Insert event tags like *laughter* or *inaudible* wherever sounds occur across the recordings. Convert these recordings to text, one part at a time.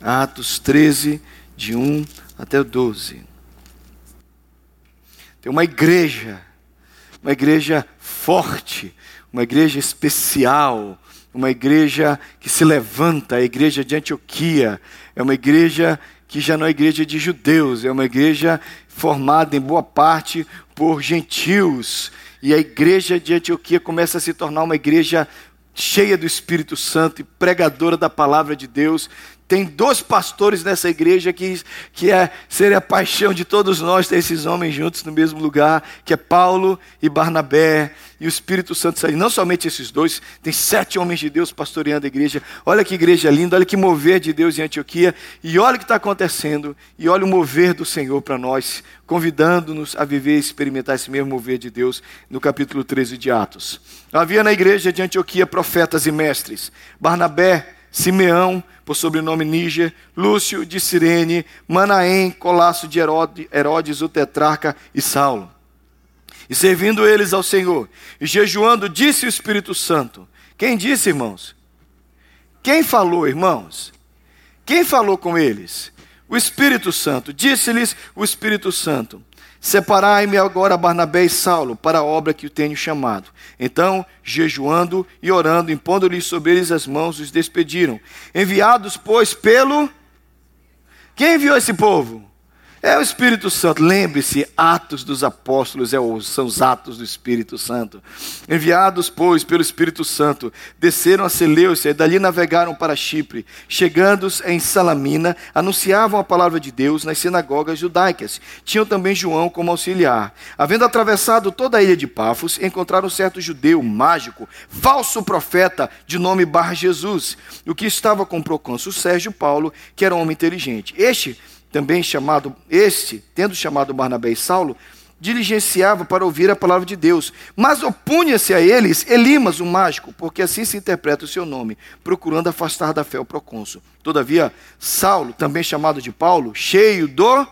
Atos 13, de 1 até o 12. Tem uma igreja, uma igreja forte, uma igreja especial, uma igreja que se levanta, a igreja de Antioquia, é uma igreja que já não é igreja de judeus, é uma igreja formada em boa parte por gentios. E a igreja de Antioquia começa a se tornar uma igreja cheia do Espírito Santo e pregadora da palavra de Deus, tem dois pastores nessa igreja que, que é, seria a paixão de todos nós ter esses homens juntos no mesmo lugar, que é Paulo e Barnabé, e o Espírito Santo sai. Não somente esses dois, tem sete homens de Deus pastoreando a igreja. Olha que igreja linda, olha que mover de Deus em Antioquia, e olha o que está acontecendo, e olha o mover do Senhor para nós, convidando-nos a viver e experimentar esse mesmo mover de Deus no capítulo 13 de Atos. Havia na igreja de Antioquia profetas e mestres. Barnabé, Simeão, por sobrenome Níger, Lúcio de Cirene, Manaém, Colasso de Herodes, o tetrarca e Saulo. E servindo eles ao Senhor, e jejuando, disse o Espírito Santo. Quem disse, irmãos? Quem falou, irmãos? Quem falou com eles? O Espírito Santo. Disse-lhes o Espírito Santo: Separai-me agora Barnabé e Saulo para a obra que o tenho chamado. Então, jejuando e orando, impondo-lhes sobre eles as mãos, os despediram. Enviados, pois, pelo. Quem enviou esse povo? É o Espírito Santo. Lembre-se, Atos dos Apóstolos é são os Atos do Espírito Santo. Enviados, pois, pelo Espírito Santo, desceram a Seleucia e dali navegaram para Chipre. Chegando em Salamina, anunciavam a palavra de Deus nas sinagogas judaicas. Tinham também João como auxiliar. Havendo atravessado toda a ilha de Pafos, encontraram certo judeu mágico, falso profeta, de nome Bar Jesus, o que estava com o procônsul Sérgio Paulo, que era um homem inteligente. Este também chamado, este, tendo chamado Barnabé e Saulo, diligenciava para ouvir a palavra de Deus, mas opunha-se a eles Elimas, o mágico, porque assim se interpreta o seu nome, procurando afastar da fé o procônsul. Todavia, Saulo, também chamado de Paulo, cheio do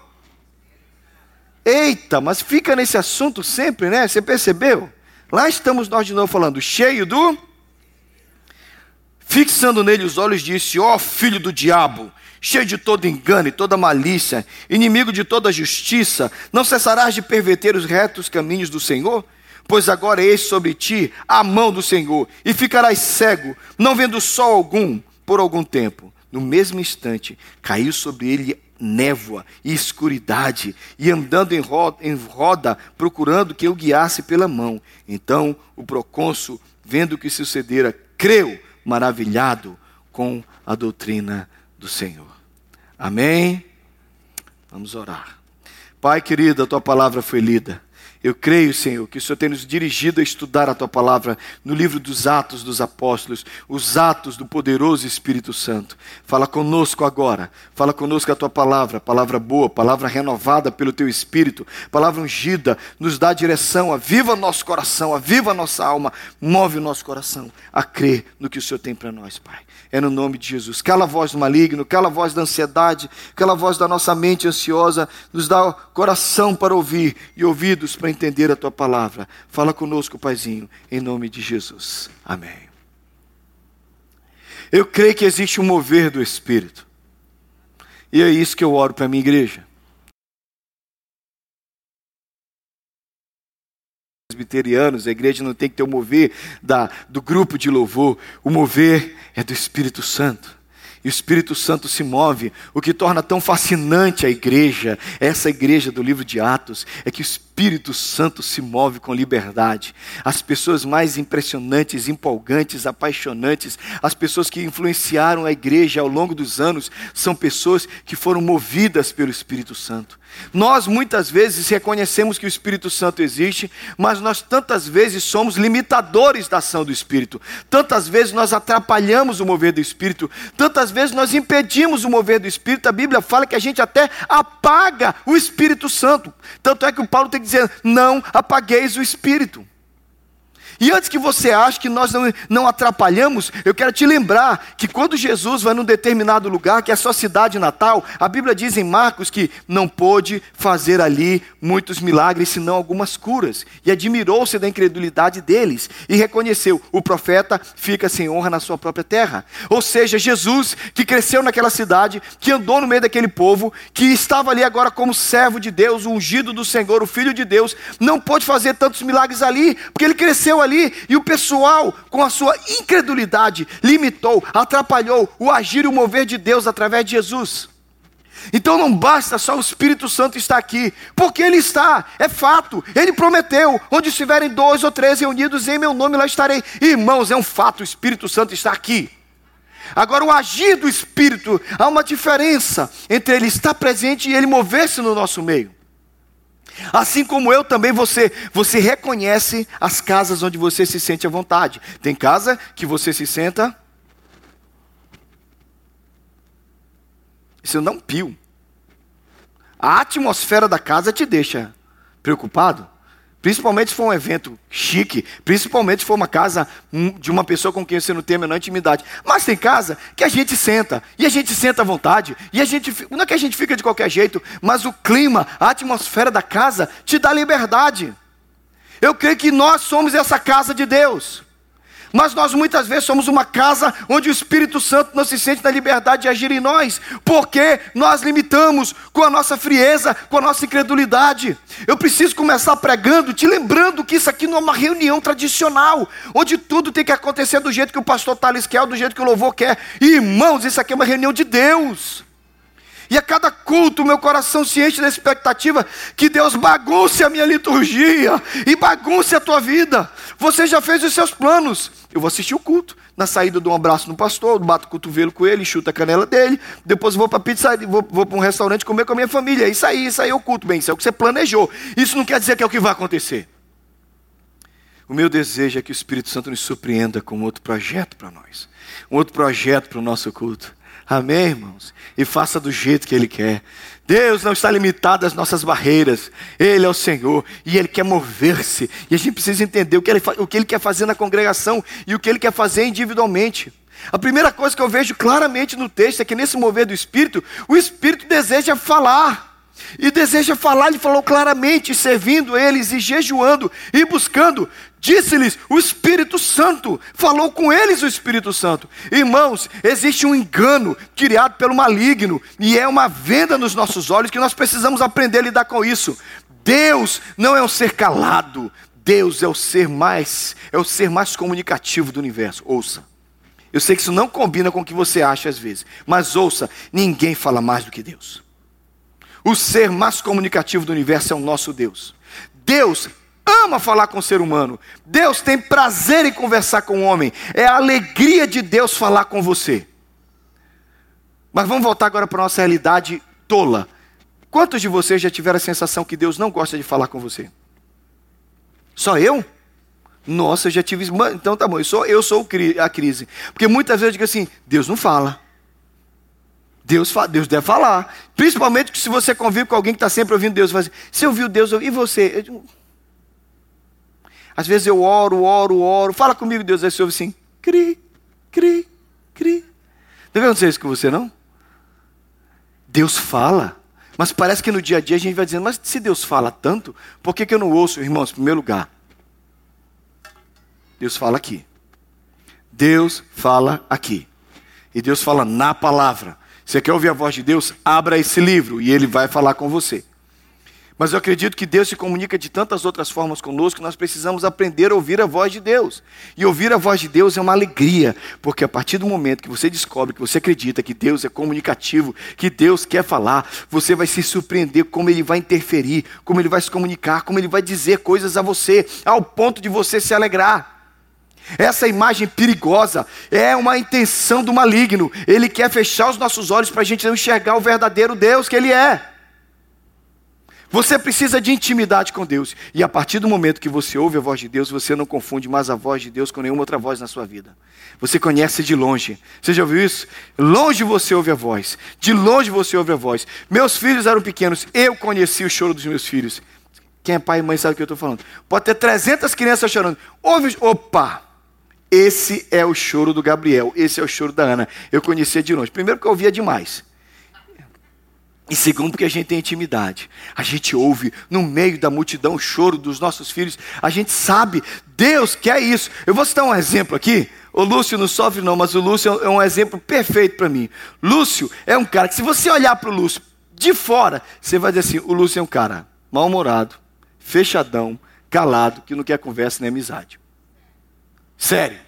Eita, mas fica nesse assunto sempre, né? Você percebeu? Lá estamos nós de novo falando, cheio do Fixando nele os olhos, disse: Ó oh, filho do diabo, cheio de todo engano e toda malícia, inimigo de toda justiça, não cessarás de perverter os retos caminhos do Senhor? Pois agora eis sobre ti a mão do Senhor, e ficarás cego, não vendo sol algum por algum tempo. No mesmo instante, caiu sobre ele névoa e escuridade, e andando em roda, em roda, procurando que o guiasse pela mão. Então o procônsul, vendo o que sucedera, creu, maravilhado com a doutrina do Senhor. Amém? Vamos orar. Pai querido, a tua palavra foi lida. Eu creio, Senhor, que o Senhor tem nos dirigido a estudar a tua palavra no livro dos Atos dos Apóstolos, os atos do poderoso Espírito Santo. Fala conosco agora, fala conosco a tua palavra, palavra boa, palavra renovada pelo teu Espírito, palavra ungida, nos dá direção, aviva nosso coração, aviva nossa alma, move o nosso coração a crer no que o Senhor tem para nós, Pai. É no nome de Jesus. Cala a voz do maligno, cala a voz da ansiedade, cala a voz da nossa mente ansiosa, nos dá coração para ouvir e ouvidos para entender a tua palavra. Fala conosco, Paizinho, em nome de Jesus. Amém. Eu creio que existe um mover do Espírito. E é isso que eu oro para a minha igreja. presbiterianos, a igreja não tem que ter o mover da, do grupo de louvor, o mover é do Espírito Santo e o Espírito Santo se move. O que torna tão fascinante a igreja, essa igreja do livro de Atos, é que o Espírito Santo se move com liberdade. As pessoas mais impressionantes, empolgantes, apaixonantes, as pessoas que influenciaram a igreja ao longo dos anos, são pessoas que foram movidas pelo Espírito Santo. Nós muitas vezes reconhecemos que o Espírito Santo existe, mas nós tantas vezes somos limitadores da ação do Espírito. Tantas vezes nós atrapalhamos o mover do Espírito, tantas vezes nós impedimos o mover do Espírito. A Bíblia fala que a gente até apaga o Espírito Santo. Tanto é que o Paulo tem que dizer: não apagueis o Espírito. E antes que você ache que nós não, não atrapalhamos, eu quero te lembrar que quando Jesus vai num determinado lugar, que é a sua cidade natal, a Bíblia diz em Marcos que não pôde fazer ali muitos milagres, senão algumas curas. E admirou-se da incredulidade deles e reconheceu: o profeta fica sem honra na sua própria terra. Ou seja, Jesus, que cresceu naquela cidade, que andou no meio daquele povo, que estava ali agora como servo de Deus, ungido do Senhor, o filho de Deus, não pôde fazer tantos milagres ali, porque ele cresceu ali e o pessoal, com a sua incredulidade, limitou, atrapalhou o agir e o mover de Deus através de Jesus. Então não basta só o Espírito Santo estar aqui, porque Ele está, é fato, Ele prometeu: onde estiverem dois ou três reunidos em meu nome, lá estarei. Irmãos, é um fato, o Espírito Santo está aqui. Agora, o agir do Espírito, há uma diferença entre Ele estar presente e Ele mover-se no nosso meio. Assim como eu também, você, você reconhece as casas onde você se sente à vontade. Tem casa que você se senta. Isso não um pio. A atmosfera da casa te deixa preocupado. Principalmente se for um evento chique, principalmente se for uma casa de uma pessoa com quem você não tem a menor intimidade. Mas tem casa que a gente senta, e a gente senta à vontade, e a gente, não é que a gente fica de qualquer jeito, mas o clima, a atmosfera da casa te dá liberdade. Eu creio que nós somos essa casa de Deus. Mas nós muitas vezes somos uma casa onde o Espírito Santo não se sente na liberdade de agir em nós, porque nós limitamos com a nossa frieza, com a nossa incredulidade. Eu preciso começar pregando, te lembrando que isso aqui não é uma reunião tradicional, onde tudo tem que acontecer do jeito que o pastor Thales quer, do jeito que o louvor quer. Irmãos, isso aqui é uma reunião de Deus. E a cada culto, meu coração se enche da expectativa que Deus bagunce a minha liturgia e bagunce a tua vida. Você já fez os seus planos. Eu vou assistir o culto. Na saída, dou um abraço no pastor, bato o cotovelo com ele, chuto a canela dele. Depois vou para pizza, vou, vou para um restaurante comer com a minha família. Isso aí, isso aí é o culto. Bem, isso é o que você planejou. Isso não quer dizer que é o que vai acontecer. O meu desejo é que o Espírito Santo nos surpreenda com outro projeto para nós. Um outro projeto para o nosso culto. Amém, irmãos? E faça do jeito que Ele quer. Deus não está limitado às nossas barreiras. Ele é o Senhor e Ele quer mover-se. E a gente precisa entender o que, ele, o que Ele quer fazer na congregação e o que Ele quer fazer individualmente. A primeira coisa que eu vejo claramente no texto é que nesse mover do Espírito, o Espírito deseja falar. E deseja falar, ele falou claramente, servindo eles e jejuando e buscando. Disse-lhes o Espírito Santo, falou com eles o Espírito Santo. Irmãos, existe um engano criado pelo maligno e é uma venda nos nossos olhos que nós precisamos aprender a lidar com isso. Deus não é um ser calado, Deus é o ser mais, é o ser mais comunicativo do universo. Ouça. Eu sei que isso não combina com o que você acha às vezes, mas ouça, ninguém fala mais do que Deus. O ser mais comunicativo do universo é o nosso Deus. Deus ama falar com o ser humano. Deus tem prazer em conversar com o homem. É a alegria de Deus falar com você. Mas vamos voltar agora para a nossa realidade tola. Quantos de vocês já tiveram a sensação que Deus não gosta de falar com você? Só eu? Nossa, eu já tive. Então tá bom, eu sou, eu sou a crise. Porque muitas vezes eu digo assim: Deus não fala. Deus, Deus deve falar. Principalmente se você convive com alguém que está sempre ouvindo Deus. Dizer, você ouviu Deus, e você? Digo, Às vezes eu oro, oro, oro. Fala comigo, Deus. Aí você ouve assim, cri, cri, cri. Deve acontecer isso com você, não? Deus fala. Mas parece que no dia a dia a gente vai dizendo, mas se Deus fala tanto, por que, que eu não ouço, irmãos? Em primeiro lugar, Deus fala aqui. Deus fala aqui. E Deus fala na palavra. Você quer ouvir a voz de Deus? Abra esse livro e ele vai falar com você. Mas eu acredito que Deus se comunica de tantas outras formas conosco nós precisamos aprender a ouvir a voz de Deus. E ouvir a voz de Deus é uma alegria, porque a partir do momento que você descobre, que você acredita que Deus é comunicativo, que Deus quer falar, você vai se surpreender como Ele vai interferir, como Ele vai se comunicar, como Ele vai dizer coisas a você, ao ponto de você se alegrar. Essa imagem perigosa é uma intenção do maligno. Ele quer fechar os nossos olhos para a gente não enxergar o verdadeiro Deus que Ele é. Você precisa de intimidade com Deus. E a partir do momento que você ouve a voz de Deus, você não confunde mais a voz de Deus com nenhuma outra voz na sua vida. Você conhece de longe. Você já ouviu isso? Longe você ouve a voz. De longe você ouve a voz. Meus filhos eram pequenos. Eu conheci o choro dos meus filhos. Quem é pai e mãe sabe o que eu estou falando. Pode ter 300 crianças chorando. Ouve, opa! Esse é o choro do Gabriel, esse é o choro da Ana. Eu conhecia de longe. Primeiro, porque eu ouvia demais. E segundo, porque a gente tem intimidade. A gente ouve no meio da multidão o choro dos nossos filhos. A gente sabe, Deus quer isso. Eu vou citar um exemplo aqui. O Lúcio não sofre, não, mas o Lúcio é um exemplo perfeito para mim. Lúcio é um cara que, se você olhar para o Lúcio de fora, você vai dizer assim: o Lúcio é um cara mal-humorado, fechadão, calado, que não quer conversa nem amizade. Sério.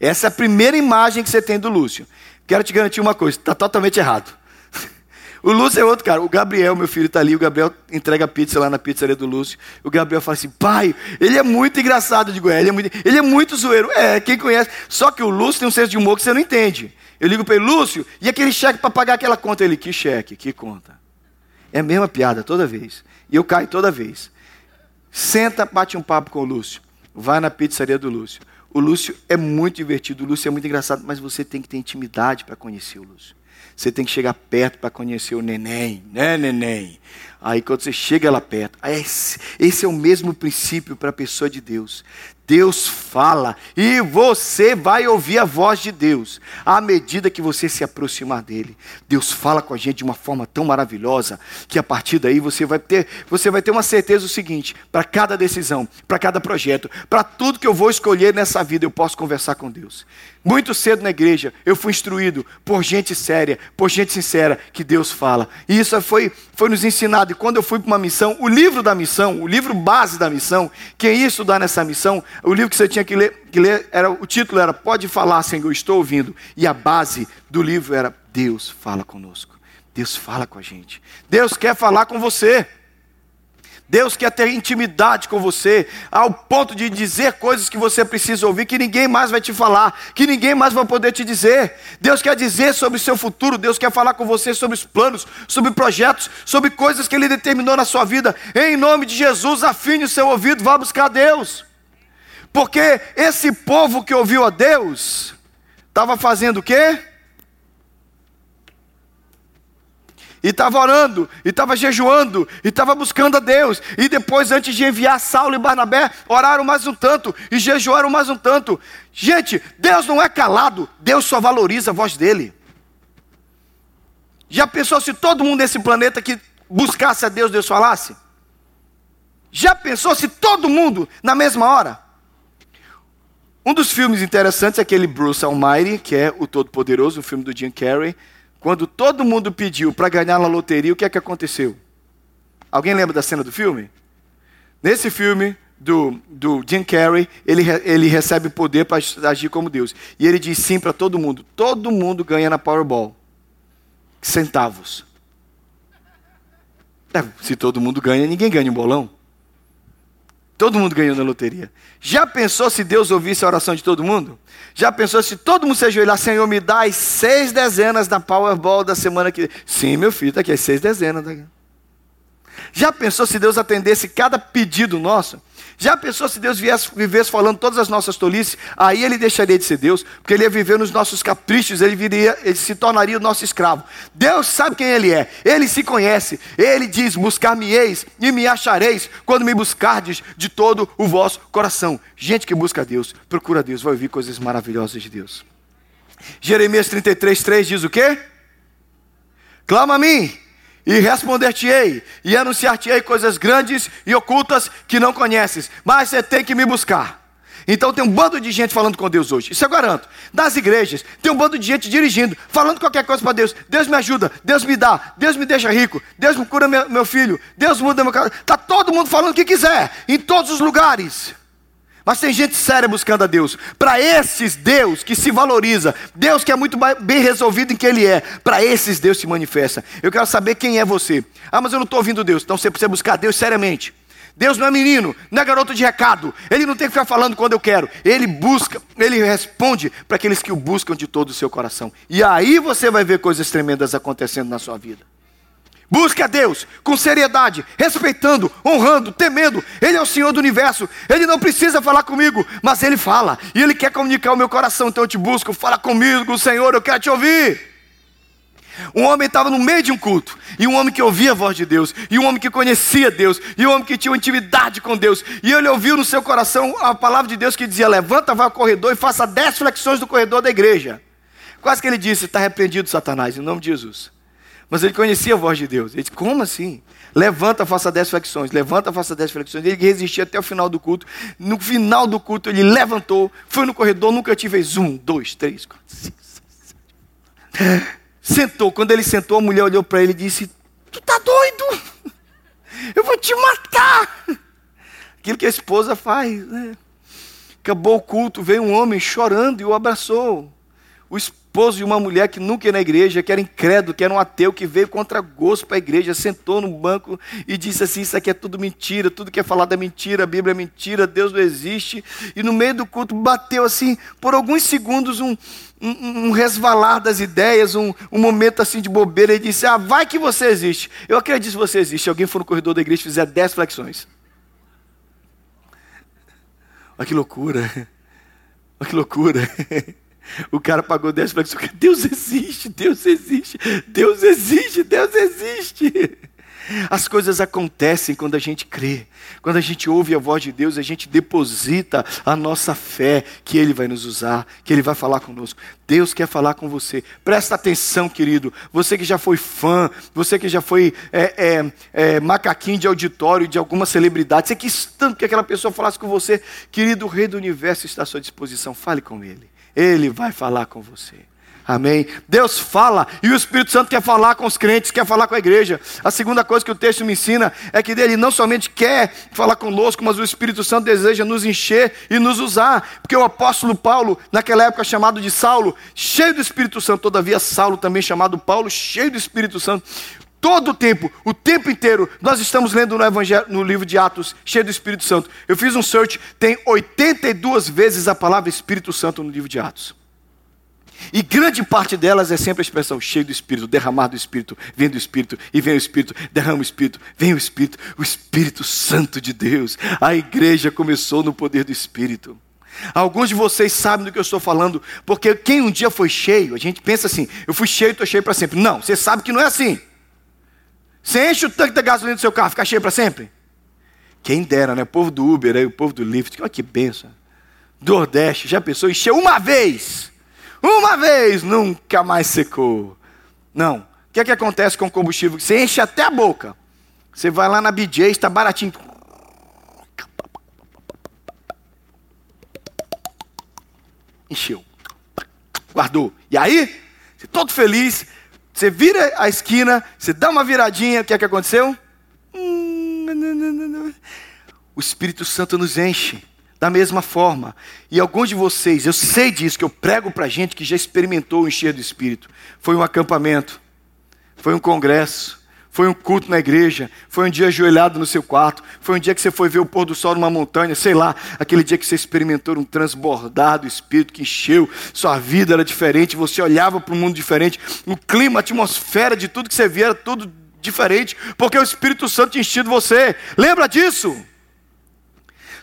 Essa é a primeira imagem que você tem do Lúcio. Quero te garantir uma coisa: está totalmente errado. O Lúcio é outro cara. O Gabriel, meu filho, está ali. O Gabriel entrega pizza lá na pizzaria do Lúcio. O Gabriel fala assim: pai, ele é muito engraçado. Eu digo: é, ele é muito, ele é muito zoeiro. É, quem conhece. Só que o Lúcio tem um senso de humor que você não entende. Eu ligo para ele: Lúcio, e aquele cheque para pagar aquela conta? Ele: que cheque? Que conta? É a mesma piada toda vez. E eu caio toda vez. Senta, bate um papo com o Lúcio. Vai na pizzaria do Lúcio. O Lúcio é muito divertido, o Lúcio é muito engraçado, mas você tem que ter intimidade para conhecer o Lúcio. Você tem que chegar perto para conhecer o neném, né, neném? Aí quando você chega lá perto, esse, esse é o mesmo princípio para a pessoa de Deus. Deus fala e você vai ouvir a voz de Deus à medida que você se aproximar dele. Deus fala com a gente de uma forma tão maravilhosa que a partir daí você vai ter, você vai ter uma certeza o seguinte: para cada decisão, para cada projeto, para tudo que eu vou escolher nessa vida, eu posso conversar com Deus. Muito cedo na igreja, eu fui instruído por gente séria, por gente sincera, que Deus fala. E isso foi, foi nos ensinado. E quando eu fui para uma missão, o livro da missão, o livro base da missão, quem ia estudar nessa missão, o livro que você tinha que ler, que ler era, o título era Pode falar, Senhor, estou ouvindo. E a base do livro era Deus fala conosco. Deus fala com a gente. Deus quer falar com você. Deus quer ter intimidade com você, ao ponto de dizer coisas que você precisa ouvir, que ninguém mais vai te falar, que ninguém mais vai poder te dizer. Deus quer dizer sobre o seu futuro, Deus quer falar com você sobre os planos, sobre projetos, sobre coisas que Ele determinou na sua vida. Em nome de Jesus, afine o seu ouvido, vá buscar Deus. Porque esse povo que ouviu a Deus, estava fazendo o quê? e estava orando, e estava jejuando, e estava buscando a Deus. E depois, antes de enviar Saulo e Barnabé, oraram mais um tanto e jejuaram mais um tanto. Gente, Deus não é calado, Deus só valoriza a voz dele. Já pensou se todo mundo nesse planeta que buscasse a Deus, Deus falasse? Já pensou se todo mundo na mesma hora? Um dos filmes interessantes é aquele Bruce Almighty, que é o Todo-Poderoso, o filme do Jim Carrey quando todo mundo pediu para ganhar na loteria, o que é que aconteceu? Alguém lembra da cena do filme? Nesse filme do, do Jim Carrey, ele, ele recebe poder para agir como Deus. E ele diz sim para todo mundo: todo mundo ganha na Powerball. Centavos. É, se todo mundo ganha, ninguém ganha um bolão. Todo mundo ganhou na loteria. Já pensou se Deus ouvisse a oração de todo mundo? Já pensou se todo mundo se ajoelhar, Senhor, me dá as seis dezenas da Powerball da semana que. Sim, meu filho, está aqui as seis dezenas. Tá Já pensou se Deus atendesse cada pedido nosso? Já pensou se Deus viesse, vivesse falando todas as nossas tolices? Aí ele deixaria de ser Deus, porque ele ia viver nos nossos caprichos, ele, viria, ele se tornaria o nosso escravo. Deus sabe quem ele é, ele se conhece. Ele diz: Buscar-me-eis e me achareis quando me buscardes de todo o vosso coração. Gente que busca Deus, procura Deus, vai ouvir coisas maravilhosas de Deus. Jeremias 33, 3 diz o quê? Clama a mim e responder-te-ei, e anunciar-te-ei coisas grandes e ocultas que não conheces, mas você tem que me buscar. Então tem um bando de gente falando com Deus hoje, isso eu garanto. Das igrejas, tem um bando de gente dirigindo, falando qualquer coisa para Deus. Deus me ajuda, Deus me dá, Deus me deixa rico, Deus me cura meu, meu filho, Deus muda meu caso. Está todo mundo falando o que quiser, em todos os lugares. Mas tem gente séria buscando a Deus. Para esses Deus que se valoriza, Deus que é muito bem resolvido em que Ele é, para esses Deus se manifesta. Eu quero saber quem é você. Ah, mas eu não estou ouvindo Deus. Então você precisa buscar Deus seriamente. Deus não é menino, não é garoto de recado. Ele não tem que ficar falando quando eu quero. Ele busca, ele responde para aqueles que o buscam de todo o seu coração. E aí você vai ver coisas tremendas acontecendo na sua vida. Busque a Deus com seriedade, respeitando, honrando, temendo. Ele é o Senhor do universo. Ele não precisa falar comigo, mas Ele fala. E Ele quer comunicar o meu coração. Então eu te busco, fala comigo, Senhor, eu quero te ouvir. Um homem estava no meio de um culto, e um homem que ouvia a voz de Deus, e um homem que conhecia Deus, e um homem que tinha intimidade com Deus, e ele ouviu no seu coração a palavra de Deus que dizia: Levanta, vai ao corredor e faça dez flexões do corredor da igreja. Quase que ele disse: Está repreendido, Satanás, em nome de Jesus. Mas ele conhecia a voz de Deus. Ele disse: Como assim? Levanta, faça dez flexões. Levanta, faça dez flexões. Ele resistia até o final do culto. No final do culto, ele levantou, foi no corredor, nunca fez um, dois, três, quatro, cinco, seis, sete. Sentou. Quando ele sentou, a mulher olhou para ele e disse: Tu tá doido? Eu vou te matar. Aquilo que a esposa faz. Né? Acabou o culto, veio um homem chorando e o abraçou. O esposo de uma mulher que nunca ia na igreja, que era incrédulo, que era um ateu, que veio contra gosto para a igreja, sentou no banco e disse assim: Isso aqui é tudo mentira, tudo que é falado é mentira, a Bíblia é mentira, Deus não existe. E no meio do culto bateu assim, por alguns segundos, um, um, um resvalar das ideias, um, um, momento assim de bobeira, e disse: Ah, vai que você existe. Eu acredito que você existe. Alguém for no corredor da igreja e fizer dez flexões. Olha que loucura. Olha que loucura. *laughs* O cara pagou 10 flexões. Deus existe, Deus existe, Deus existe, Deus existe. As coisas acontecem quando a gente crê. Quando a gente ouve a voz de Deus, a gente deposita a nossa fé que Ele vai nos usar, que Ele vai falar conosco. Deus quer falar com você. Presta atenção, querido. Você que já foi fã, você que já foi é, é, é, macaquinho de auditório de alguma celebridade, você quis tanto que aquela pessoa falasse com você, querido, o Rei do Universo está à sua disposição. Fale com Ele. Ele vai falar com você. Amém? Deus fala e o Espírito Santo quer falar com os crentes, quer falar com a igreja. A segunda coisa que o texto me ensina é que ele não somente quer falar conosco, mas o Espírito Santo deseja nos encher e nos usar. Porque o apóstolo Paulo, naquela época chamado de Saulo, cheio do Espírito Santo, todavia Saulo também chamado Paulo, cheio do Espírito Santo, todo o tempo, o tempo inteiro, nós estamos lendo no, Evangelho, no livro de Atos, cheio do Espírito Santo. Eu fiz um search, tem 82 vezes a palavra Espírito Santo no livro de Atos. E grande parte delas é sempre a expressão cheio do Espírito, derramado do Espírito, vem do Espírito, e vem o Espírito, derrama o Espírito, vem o Espírito, o Espírito Santo de Deus. A igreja começou no poder do Espírito. Alguns de vocês sabem do que eu estou falando, porque quem um dia foi cheio, a gente pensa assim, eu fui cheio, estou cheio para sempre. Não, você sabe que não é assim. Você enche o tanque da gasolina do seu carro, fica cheio para sempre? Quem dera, né? O povo do Uber, aí, o povo do Lyft, olha que benção. Nordeste, já pensou? Encheu uma vez. Uma vez, nunca mais secou. Não. O que é que acontece com o combustível? Você enche até a boca. Você vai lá na BJ, está baratinho. Encheu. Guardou. E aí, você todo feliz, você vira a esquina, você dá uma viradinha, o que é que aconteceu? O Espírito Santo nos enche da mesma forma. E alguns de vocês, eu sei disso, que eu prego para gente que já experimentou o encher do Espírito. Foi um acampamento, foi um congresso, foi um culto na igreja, foi um dia ajoelhado no seu quarto, foi um dia que você foi ver o pôr do sol numa montanha, sei lá, aquele dia que você experimentou um transbordado Espírito que encheu, sua vida era diferente, você olhava para um mundo diferente, o clima, a atmosfera de tudo que você via era tudo diferente, porque o Espírito Santo tinha enchido você. Lembra disso?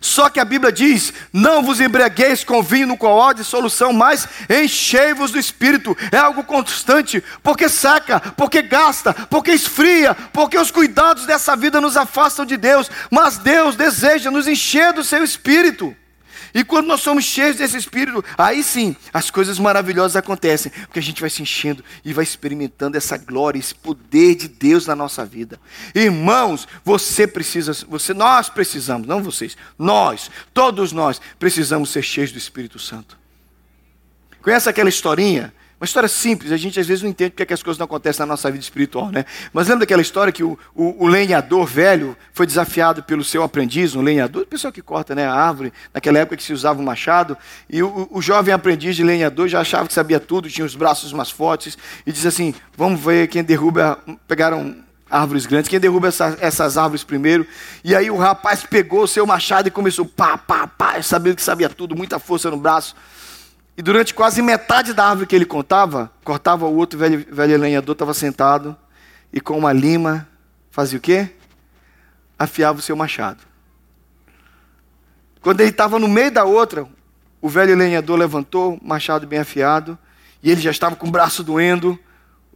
Só que a Bíblia diz: não vos embriagueis com vinho no qual de solução, mas enchei-vos do Espírito. É algo constante, porque seca, porque gasta, porque esfria, porque os cuidados dessa vida nos afastam de Deus. Mas Deus deseja nos encher do seu Espírito. E quando nós somos cheios desse Espírito, aí sim as coisas maravilhosas acontecem, porque a gente vai se enchendo e vai experimentando essa glória, esse poder de Deus na nossa vida. Irmãos, você precisa, você, nós precisamos, não vocês, nós, todos nós precisamos ser cheios do Espírito Santo. Conhece aquela historinha uma história simples, a gente às vezes não entende porque é que as coisas não acontecem na nossa vida espiritual, né? Mas lembra daquela história que o, o, o lenhador velho foi desafiado pelo seu aprendiz, um lenhador, pessoa que corta né, a árvore, naquela época que se usava um machado, e o, o jovem aprendiz de lenhador já achava que sabia tudo, tinha os braços mais fortes, e disse assim: vamos ver quem derruba, pegaram árvores grandes, quem derruba essa, essas árvores primeiro. E aí o rapaz pegou o seu machado e começou pá, pá, pá, sabendo que sabia tudo, muita força no braço. E durante quase metade da árvore que ele contava, cortava o outro velho, velho lenhador, estava sentado e com uma lima fazia o quê? Afiava o seu machado. Quando ele estava no meio da outra, o velho lenhador levantou, machado bem afiado, e ele já estava com o braço doendo.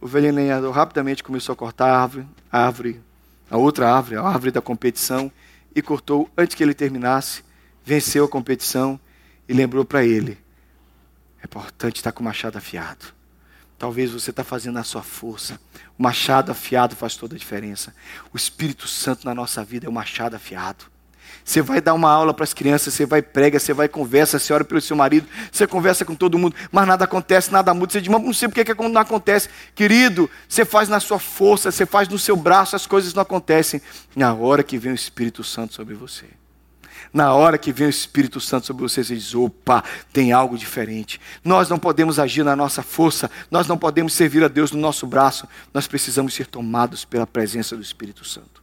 O velho lenhador rapidamente começou a cortar a árvore, a árvore, a outra árvore, a árvore da competição, e cortou antes que ele terminasse, venceu a competição e lembrou para ele: é importante estar com o machado afiado. Talvez você está fazendo a sua força. O machado afiado faz toda a diferença. O Espírito Santo na nossa vida é o machado afiado. Você vai dar uma aula para as crianças, você vai prega, você vai conversa, você ora pelo seu marido, você conversa com todo mundo, mas nada acontece, nada muda. Você diz, mas não sei porque que não acontece. Querido, você faz na sua força, você faz no seu braço, as coisas não acontecem. Na hora que vem o Espírito Santo sobre você. Na hora que vem o Espírito Santo sobre você, você diz: opa, tem algo diferente. Nós não podemos agir na nossa força, nós não podemos servir a Deus no nosso braço, nós precisamos ser tomados pela presença do Espírito Santo.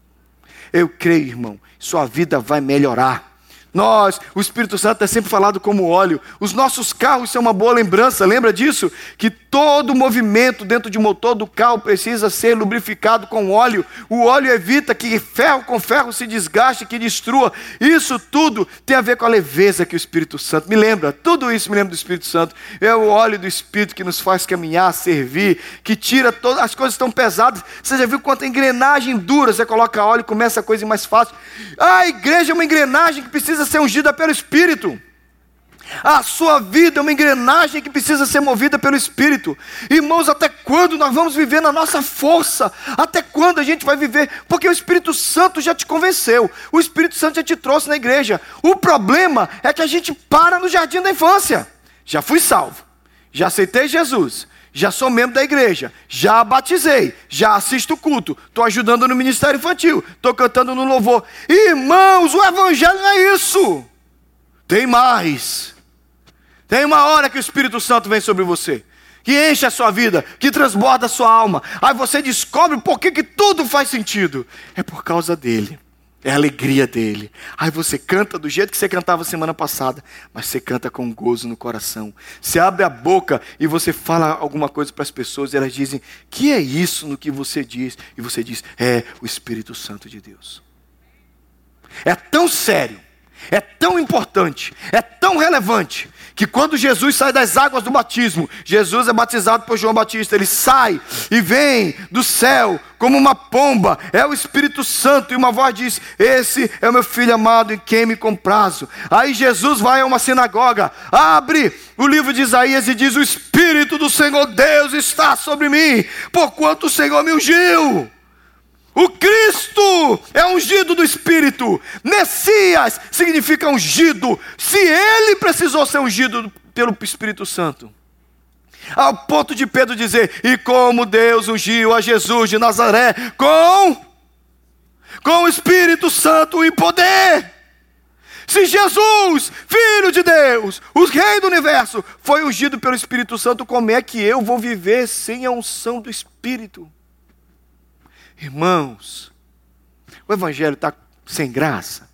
Eu creio, irmão, sua vida vai melhorar. Nós, o Espírito Santo é sempre falado como óleo. Os nossos carros são uma boa lembrança, lembra disso? Que todo movimento dentro de motor do carro precisa ser lubrificado com óleo. O óleo evita que ferro com ferro se desgaste, que destrua. Isso tudo tem a ver com a leveza que o Espírito Santo me lembra. Tudo isso me lembra do Espírito Santo. É o óleo do Espírito que nos faz caminhar, servir, que tira todas as coisas tão pesadas. Você já viu quanta engrenagem dura? Você coloca óleo começa a coisa mais fácil. A igreja é uma engrenagem que precisa ser ungida pelo Espírito. A sua vida é uma engrenagem que precisa ser movida pelo Espírito. Irmãos, até quando nós vamos viver na nossa força? Até quando a gente vai viver? Porque o Espírito Santo já te convenceu. O Espírito Santo já te trouxe na igreja. O problema é que a gente para no jardim da infância. Já fui salvo. Já aceitei Jesus. Já sou membro da igreja. Já batizei. Já assisto o culto. Estou ajudando no ministério infantil. Estou cantando no louvor. Irmãos, o Evangelho não é isso. Tem mais. Tem uma hora que o Espírito Santo vem sobre você, que enche a sua vida, que transborda a sua alma. Aí você descobre por que, que tudo faz sentido. É por causa dele. É a alegria dele. Aí você canta do jeito que você cantava semana passada, mas você canta com gozo no coração. Você abre a boca e você fala alguma coisa para as pessoas e elas dizem: "Que é isso no que você diz?" E você diz: "É o Espírito Santo de Deus." É tão sério, é tão importante, é tão relevante que quando Jesus sai das águas do batismo, Jesus é batizado por João Batista, ele sai e vem do céu como uma pomba, é o Espírito Santo, e uma voz diz: Esse é o meu filho amado em quem me comprazo. Aí Jesus vai a uma sinagoga, abre o livro de Isaías e diz: O Espírito do Senhor Deus está sobre mim, porquanto o Senhor me ungiu. O Cristo é ungido do Espírito. Messias significa ungido. Se ele precisou ser ungido pelo Espírito Santo, ao ponto de Pedro dizer: E como Deus ungiu a Jesus de Nazaré com com o Espírito Santo e poder. Se Jesus, Filho de Deus, o Rei do universo, foi ungido pelo Espírito Santo, como é que eu vou viver sem a unção do Espírito? Irmãos, o Evangelho está sem graça,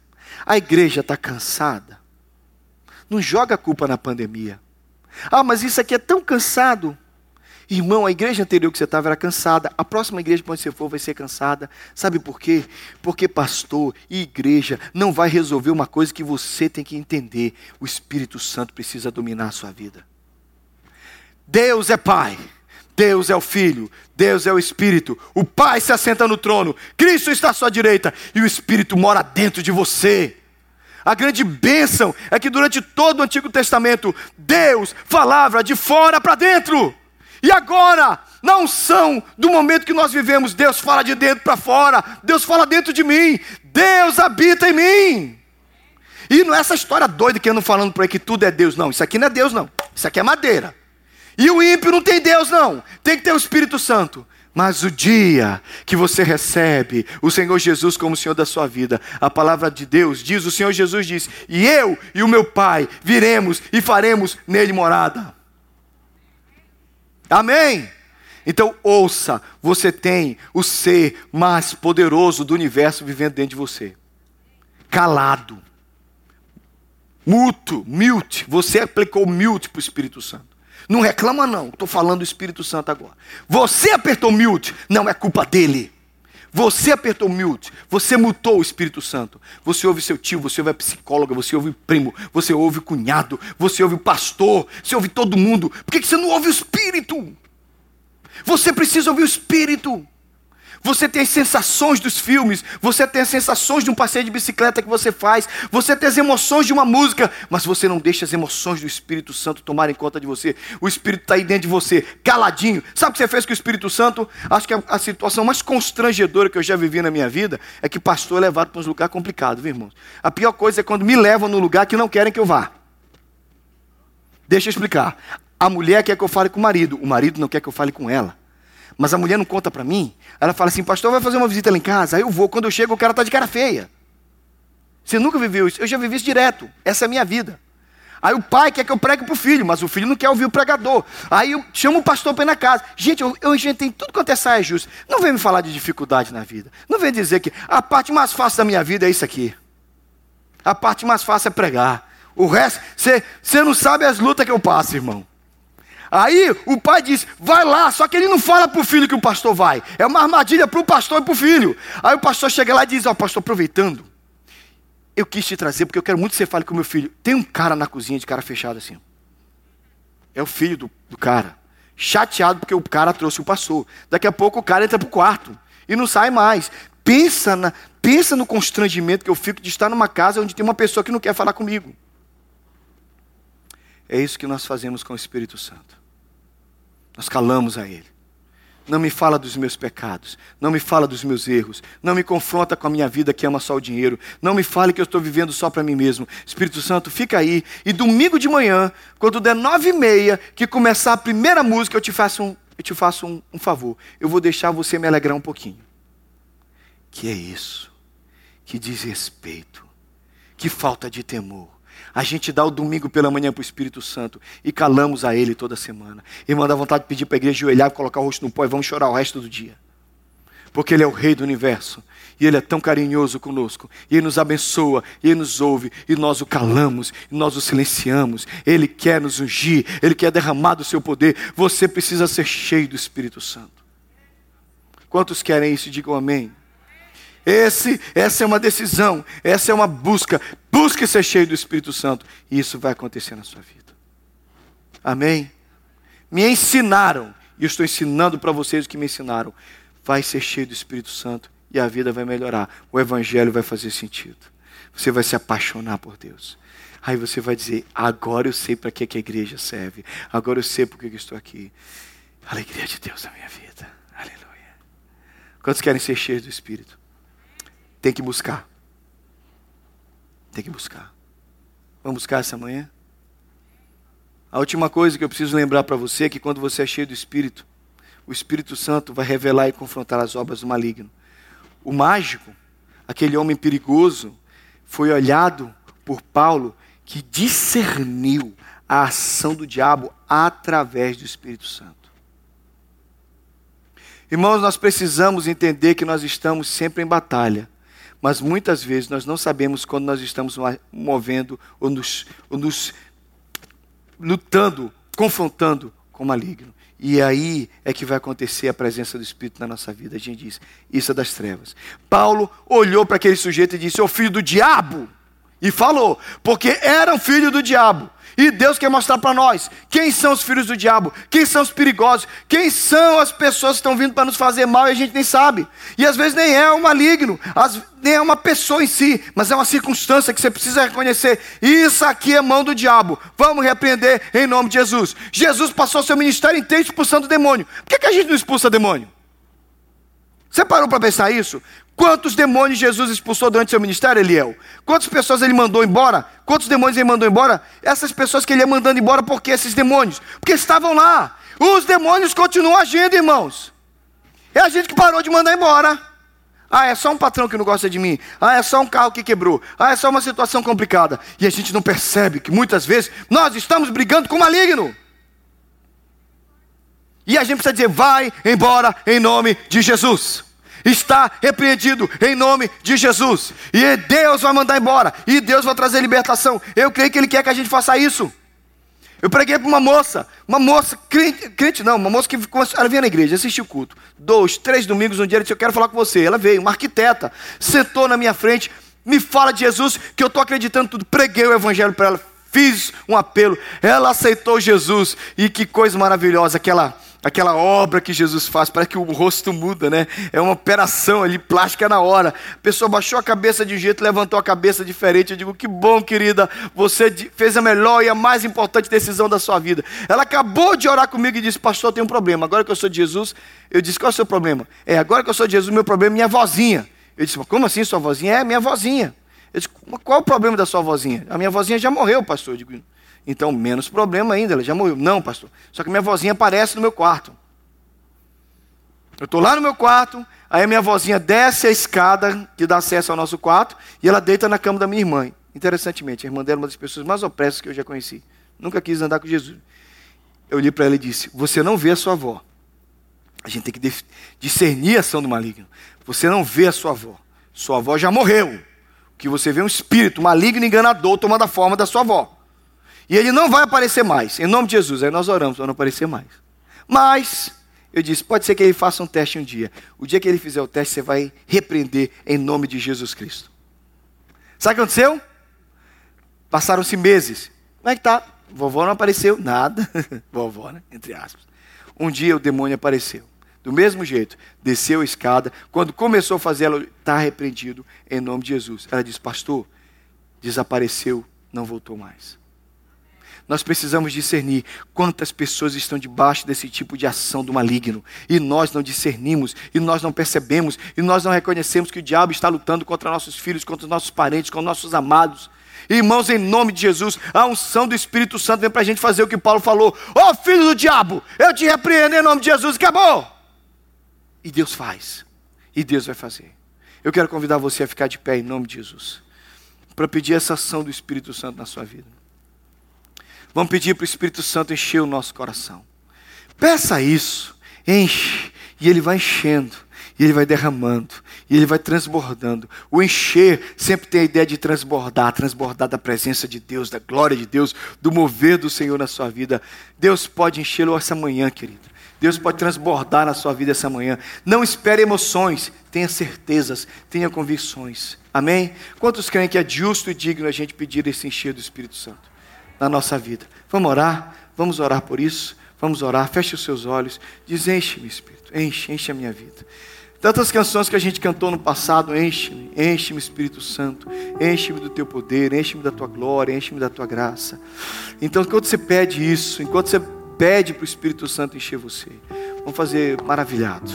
a igreja está cansada. Não joga a culpa na pandemia. Ah, mas isso aqui é tão cansado. Irmão, a igreja anterior que você estava era cansada. A próxima igreja para onde você for vai ser cansada. Sabe por quê? Porque pastor e igreja não vai resolver uma coisa que você tem que entender. O Espírito Santo precisa dominar a sua vida. Deus é Pai. Deus é o Filho, Deus é o Espírito, o Pai se assenta no trono, Cristo está à sua direita e o Espírito mora dentro de você. A grande bênção é que durante todo o Antigo Testamento, Deus falava de fora para dentro. E agora, na unção do momento que nós vivemos, Deus fala de dentro para fora, Deus fala dentro de mim, Deus habita em mim. E não é essa história doida que andam falando por aí que tudo é Deus, não. Isso aqui não é Deus, não. Isso aqui é madeira. E o ímpio não tem Deus, não. Tem que ter o Espírito Santo. Mas o dia que você recebe o Senhor Jesus como Senhor da sua vida, a palavra de Deus diz, o Senhor Jesus diz: E eu e o meu Pai viremos e faremos nele morada. Amém? Então ouça, você tem o ser mais poderoso do universo vivendo dentro de você. Calado. Muto, mute. Você aplicou mute para o Espírito Santo. Não reclama, não. Estou falando do Espírito Santo agora. Você apertou mute, não é culpa dele. Você apertou mute, você mutou o Espírito Santo. Você ouve seu tio, você ouve a psicóloga, você ouve o primo, você ouve o cunhado, você ouve o pastor, você ouve todo mundo. Por que você não ouve o Espírito? Você precisa ouvir o Espírito. Você tem as sensações dos filmes, você tem as sensações de um passeio de bicicleta que você faz, você tem as emoções de uma música, mas você não deixa as emoções do Espírito Santo tomarem conta de você. O Espírito está aí dentro de você, caladinho. Sabe o que você fez com o Espírito Santo? Acho que a, a situação mais constrangedora que eu já vivi na minha vida é que pastor é levado para uns lugares complicados, viu, irmãos? A pior coisa é quando me levam no lugar que não querem que eu vá. Deixa eu explicar. A mulher quer que eu fale com o marido, o marido não quer que eu fale com ela. Mas a mulher não conta para mim. Ela fala assim: Pastor, vai fazer uma visita lá em casa? Aí eu vou. Quando eu chego, o cara está de cara feia. Você nunca viveu isso? Eu já vivi isso direto. Essa é a minha vida. Aí o pai quer que eu pregue para o filho, mas o filho não quer ouvir o pregador. Aí eu chamo o pastor para ir na casa. Gente, eu, eu inventei tudo quanto é saia justa. Não vem me falar de dificuldade na vida. Não vem dizer que a parte mais fácil da minha vida é isso aqui. A parte mais fácil é pregar. O resto, você não sabe as lutas que eu passo, irmão. Aí o pai diz: vai lá, só que ele não fala para o filho que o pastor vai. É uma armadilha para o pastor e para o filho. Aí o pastor chega lá e diz: Ó, oh, pastor, aproveitando, eu quis te trazer porque eu quero muito que você fale com o meu filho. Tem um cara na cozinha de cara fechado assim. É o filho do, do cara. Chateado porque o cara trouxe o pastor. Daqui a pouco o cara entra para o quarto e não sai mais. Pensa, na, pensa no constrangimento que eu fico de estar numa casa onde tem uma pessoa que não quer falar comigo. É isso que nós fazemos com o Espírito Santo. Nós calamos a Ele. Não me fala dos meus pecados, não me fala dos meus erros, não me confronta com a minha vida que ama só o dinheiro, não me fale que eu estou vivendo só para mim mesmo. Espírito Santo, fica aí. E domingo de manhã, quando der nove e meia, que começar a primeira música, eu te faço um, eu te faço um, um favor. Eu vou deixar você me alegrar um pouquinho. Que é isso? Que desrespeito, que falta de temor a gente dá o domingo pela manhã para o Espírito Santo e calamos a Ele toda semana. Irmão, dá vontade de pedir para a igreja ajoelhar, colocar o rosto no pó e vamos chorar o resto do dia. Porque Ele é o Rei do universo. E Ele é tão carinhoso conosco. E Ele nos abençoa, e Ele nos ouve, e nós o calamos, e nós o silenciamos. Ele quer nos ungir, Ele quer derramar do seu poder. Você precisa ser cheio do Espírito Santo. Quantos querem isso? Digam amém. Esse, essa é uma decisão, essa é uma busca. Busque ser cheio do Espírito Santo e isso vai acontecer na sua vida. Amém? Me ensinaram, e estou ensinando para vocês o que me ensinaram. Vai ser cheio do Espírito Santo e a vida vai melhorar. O Evangelho vai fazer sentido. Você vai se apaixonar por Deus. Aí você vai dizer: agora eu sei para que, que a igreja serve. Agora eu sei por que, que estou aqui. Alegria de Deus na minha vida. Aleluia. Quantos querem ser cheios do Espírito? Tem que buscar. Tem que buscar. Vamos buscar essa manhã? A última coisa que eu preciso lembrar para você é que quando você é cheio do Espírito, o Espírito Santo vai revelar e confrontar as obras do maligno. O mágico, aquele homem perigoso, foi olhado por Paulo que discerniu a ação do diabo através do Espírito Santo. Irmãos, nós precisamos entender que nós estamos sempre em batalha. Mas muitas vezes nós não sabemos quando nós estamos movendo ou nos, ou nos lutando, confrontando com o maligno. E aí é que vai acontecer a presença do Espírito na nossa vida. A gente diz, isso é das trevas. Paulo olhou para aquele sujeito e disse: Ô filho do diabo! E falou, porque era um filho do diabo. E Deus quer mostrar para nós quem são os filhos do diabo, quem são os perigosos, quem são as pessoas que estão vindo para nos fazer mal e a gente nem sabe. E às vezes nem é um maligno, nem é uma pessoa em si, mas é uma circunstância que você precisa reconhecer. Isso aqui é mão do diabo. Vamos repreender em nome de Jesus. Jesus passou seu ministério inteiro expulsando demônio. Por que, que a gente não expulsa demônio? Você parou para pensar isso? Quantos demônios Jesus expulsou durante seu ministério, Eliel? Quantas pessoas ele mandou embora? Quantos demônios ele mandou embora? Essas pessoas que ele ia mandando embora, por que esses demônios? Porque estavam lá. Os demônios continuam agindo, irmãos. É a gente que parou de mandar embora. Ah, é só um patrão que não gosta de mim. Ah, é só um carro que quebrou. Ah, é só uma situação complicada. E a gente não percebe que muitas vezes nós estamos brigando com o maligno. E a gente precisa dizer: vai embora em nome de Jesus. Está repreendido em nome de Jesus. E Deus vai mandar embora. E Deus vai trazer libertação. Eu creio que Ele quer que a gente faça isso. Eu preguei para uma moça, uma moça, crente, crente não, uma moça que ela vinha na igreja, assistiu o culto. Dois, três domingos, um dia ela disse: Eu quero falar com você. Ela veio, uma arquiteta, sentou na minha frente, me fala de Jesus, que eu estou acreditando tudo. Preguei o evangelho para ela, fiz um apelo. Ela aceitou Jesus. E que coisa maravilhosa que ela aquela obra que Jesus faz, parece que o rosto muda, né? É uma operação ali, plástica na hora. A pessoa baixou a cabeça de um jeito, levantou a cabeça diferente. Eu digo, que bom, querida, você fez a melhor e a mais importante decisão da sua vida. Ela acabou de orar comigo e disse, pastor, tem um problema. Agora que eu sou de Jesus, eu disse, qual é o seu problema? É, agora que eu sou de Jesus, meu problema é minha vozinha. Eu disse, como assim sua vozinha? É, minha vozinha. Eu disse, qual é o problema da sua vozinha? A minha vozinha já morreu, pastor. Eu digo, então, menos problema ainda, ela já morreu. Não, pastor. Só que minha vozinha aparece no meu quarto. Eu estou lá no meu quarto, aí a minha vozinha desce a escada que dá acesso ao nosso quarto e ela deita na cama da minha irmã. Interessantemente, a irmã dela é uma das pessoas mais opressas que eu já conheci. Nunca quis andar com Jesus. Eu olhei para ela e disse: Você não vê a sua avó. A gente tem que discernir a ação do maligno. Você não vê a sua avó. Sua avó já morreu. O que você vê é um espírito maligno enganador tomando a forma da sua avó. E ele não vai aparecer mais. Em nome de Jesus. Aí nós oramos para não aparecer mais. Mas, eu disse, pode ser que ele faça um teste um dia. O dia que ele fizer o teste, você vai repreender em nome de Jesus Cristo. Sabe o que aconteceu? Passaram-se meses. Como é que tá? Vovó não apareceu. Nada. *laughs* Vovó, né? Entre aspas. Um dia o demônio apareceu. Do mesmo jeito, desceu a escada. Quando começou a fazer, ela está repreendido em nome de Jesus. Ela disse, pastor, desapareceu, não voltou mais. Nós precisamos discernir quantas pessoas estão debaixo desse tipo de ação do maligno. E nós não discernimos, e nós não percebemos, e nós não reconhecemos que o diabo está lutando contra nossos filhos, contra os nossos parentes, contra nossos amados. Irmãos, em nome de Jesus, a unção do Espírito Santo vem para a gente fazer o que Paulo falou: Ó oh, filho do diabo, eu te repreendo em nome de Jesus, acabou. E Deus faz, e Deus vai fazer. Eu quero convidar você a ficar de pé em nome de Jesus, para pedir essa ação do Espírito Santo na sua vida. Vamos pedir para o Espírito Santo encher o nosso coração. Peça isso, enche, e ele vai enchendo, e ele vai derramando, e ele vai transbordando. O encher sempre tem a ideia de transbordar transbordar da presença de Deus, da glória de Deus, do mover do Senhor na sua vida. Deus pode enchê-lo essa manhã, querido. Deus pode transbordar na sua vida essa manhã. Não espere emoções, tenha certezas, tenha convicções. Amém? Quantos creem que é justo e digno a gente pedir esse encher do Espírito Santo? Na nossa vida. Vamos orar? Vamos orar por isso? Vamos orar. Feche os seus olhos. Diz: Enche-me, Espírito. Enche, enche a minha vida. Tantas canções que a gente cantou no passado, enche-me, enche-me, Espírito Santo, enche-me do teu poder, enche-me da tua glória, enche-me da tua graça. Então, enquanto você pede isso, enquanto você pede para o Espírito Santo encher você, vamos fazer maravilhado,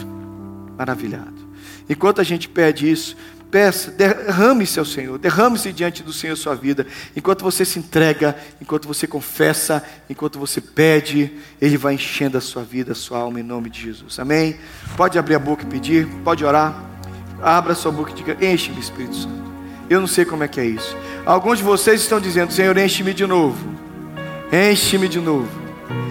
maravilhado. Enquanto a gente pede isso, Peça, derrame-se ao Senhor, derrame-se diante do Senhor sua vida. Enquanto você se entrega, enquanto você confessa, enquanto você pede, Ele vai enchendo a sua vida, a sua alma, em nome de Jesus. Amém? Pode abrir a boca e pedir, pode orar. Abra sua boca e diga: Enche-me, Espírito Santo. Eu não sei como é que é isso. Alguns de vocês estão dizendo: Senhor, enche-me de novo. Enche-me de novo.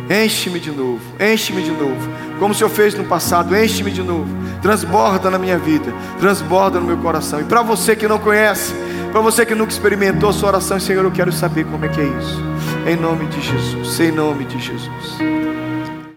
Enche-me de novo. Enche-me de novo. Como o Senhor fez no passado, enche-me de novo transborda na minha vida, transborda no meu coração. E para você que não conhece, para você que nunca experimentou a sua oração, Senhor, eu quero saber como é que é isso. Em nome de Jesus, em nome de Jesus.